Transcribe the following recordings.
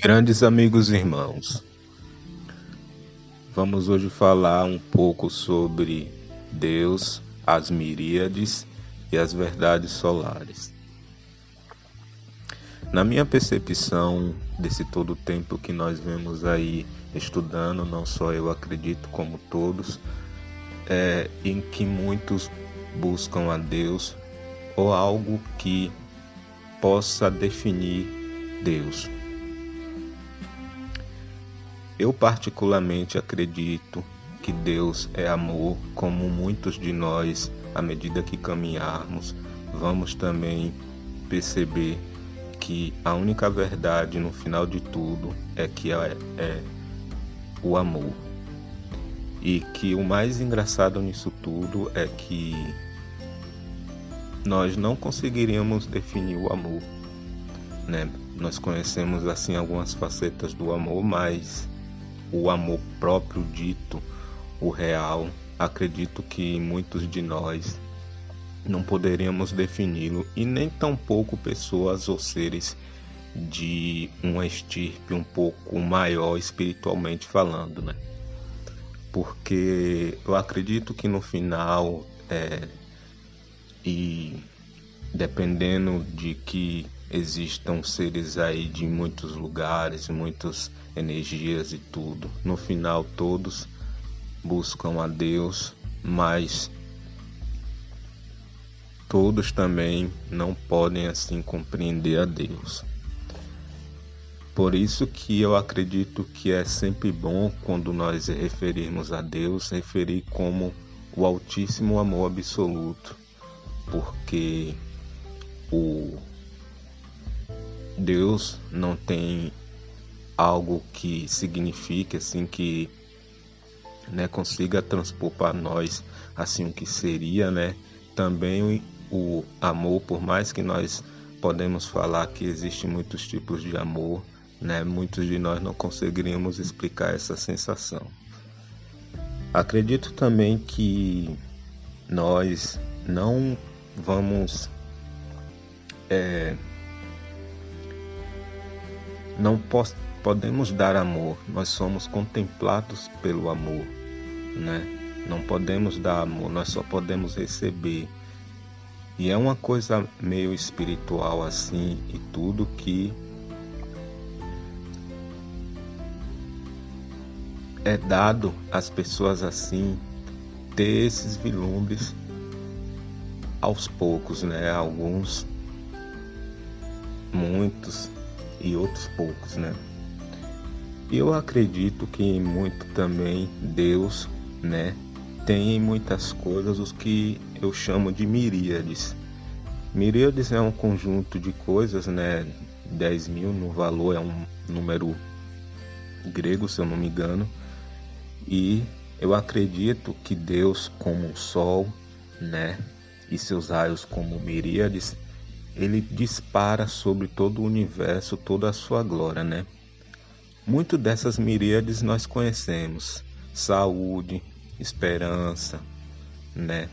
Grandes amigos e irmãos, vamos hoje falar um pouco sobre Deus, as miríades e as verdades solares. Na minha percepção desse todo o tempo que nós vemos aí estudando, não só eu acredito como todos, é em que muitos buscam a Deus ou algo que possa definir Deus. Eu particularmente acredito que Deus é amor, como muitos de nós, à medida que caminharmos, vamos também perceber que a única verdade no final de tudo é que é, é o amor. E que o mais engraçado nisso tudo é que nós não conseguiríamos definir o amor. Né? Nós conhecemos assim algumas facetas do amor, mas o amor próprio dito, o real, acredito que muitos de nós não poderíamos defini-lo e nem tampouco pessoas ou seres de uma estirpe um pouco maior espiritualmente falando, né? Porque eu acredito que no final é, e dependendo de que existam seres aí de muitos lugares, muitas energias e tudo. No final, todos buscam a Deus, mas todos também não podem assim compreender a Deus. Por isso que eu acredito que é sempre bom quando nós referirmos a Deus, referir como o Altíssimo Amor Absoluto, porque o Deus não tem algo que signifique assim que né, consiga transpor para nós assim o que seria, né? Também o amor, por mais que nós podemos falar que existem muitos tipos de amor, né? Muitos de nós não conseguiríamos explicar essa sensação. Acredito também que nós não vamos é, não podemos dar amor, nós somos contemplados pelo amor, né? Não podemos dar amor, nós só podemos receber. E é uma coisa meio espiritual assim e tudo que é dado às pessoas assim ter esses vilumbres aos poucos, né? Alguns, muitos e outros poucos, né? Eu acredito que muito também Deus, né, tem em muitas coisas os que eu chamo de miríades. Miríades é um conjunto de coisas, né? 10 mil no valor é um número grego, se eu não me engano. E eu acredito que Deus, como o Sol, né? E seus raios como miríades, ele dispara sobre todo o universo toda a sua glória, né? Muito dessas miríades nós conhecemos: saúde, esperança, né?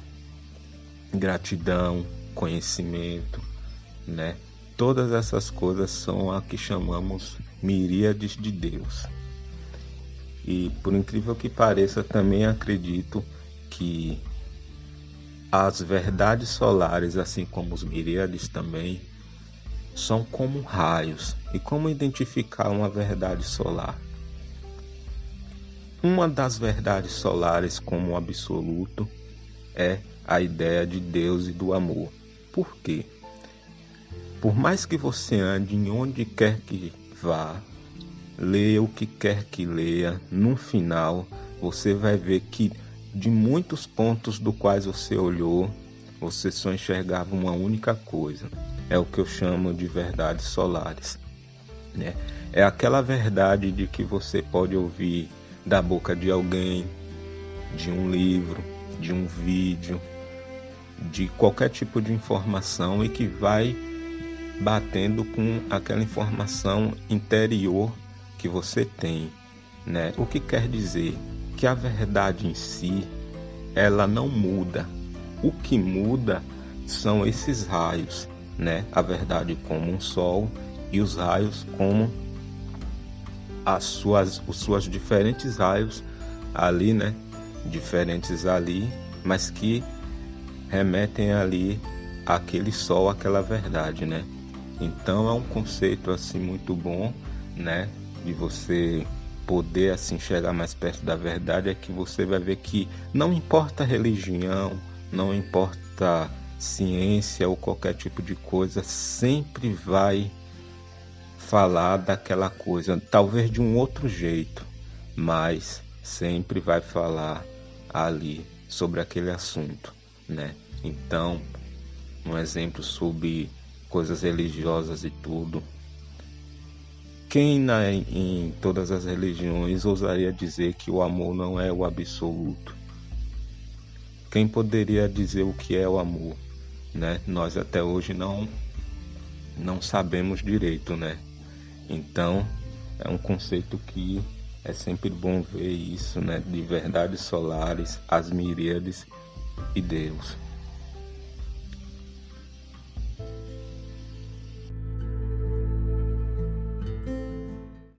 Gratidão, conhecimento, né? Todas essas coisas são a que chamamos miríades de Deus. E por incrível que pareça, também acredito que as verdades solares, assim como os miríades também, são como raios. E como identificar uma verdade solar? Uma das verdades solares como absoluto é a ideia de Deus e do amor. Por quê? Por mais que você ande em onde quer que vá, leia o que quer que leia, no final você vai ver que de muitos pontos do quais você olhou, você só enxergava uma única coisa. É o que eu chamo de verdades solares. Né? É aquela verdade de que você pode ouvir da boca de alguém, de um livro, de um vídeo, de qualquer tipo de informação e que vai batendo com aquela informação interior que você tem, né? O que quer dizer? Que a verdade em si ela não muda. O que muda são esses raios, né? A verdade como um sol e os raios como as suas, os suas diferentes raios ali, né? Diferentes ali, mas que remetem ali àquele sol, àquela verdade, né? Então é um conceito assim muito bom, né? De você poder assim chegar mais perto da verdade é que você vai ver que não importa religião, não importa ciência ou qualquer tipo de coisa, sempre vai falar daquela coisa, talvez de um outro jeito, mas sempre vai falar ali sobre aquele assunto, né? Então, um exemplo sobre coisas religiosas e tudo. Quem na, em todas as religiões ousaria dizer que o amor não é o absoluto? Quem poderia dizer o que é o amor? Né? Nós até hoje não não sabemos direito, né? Então, é um conceito que é sempre bom ver isso, né? De verdades solares, as miríades e Deus.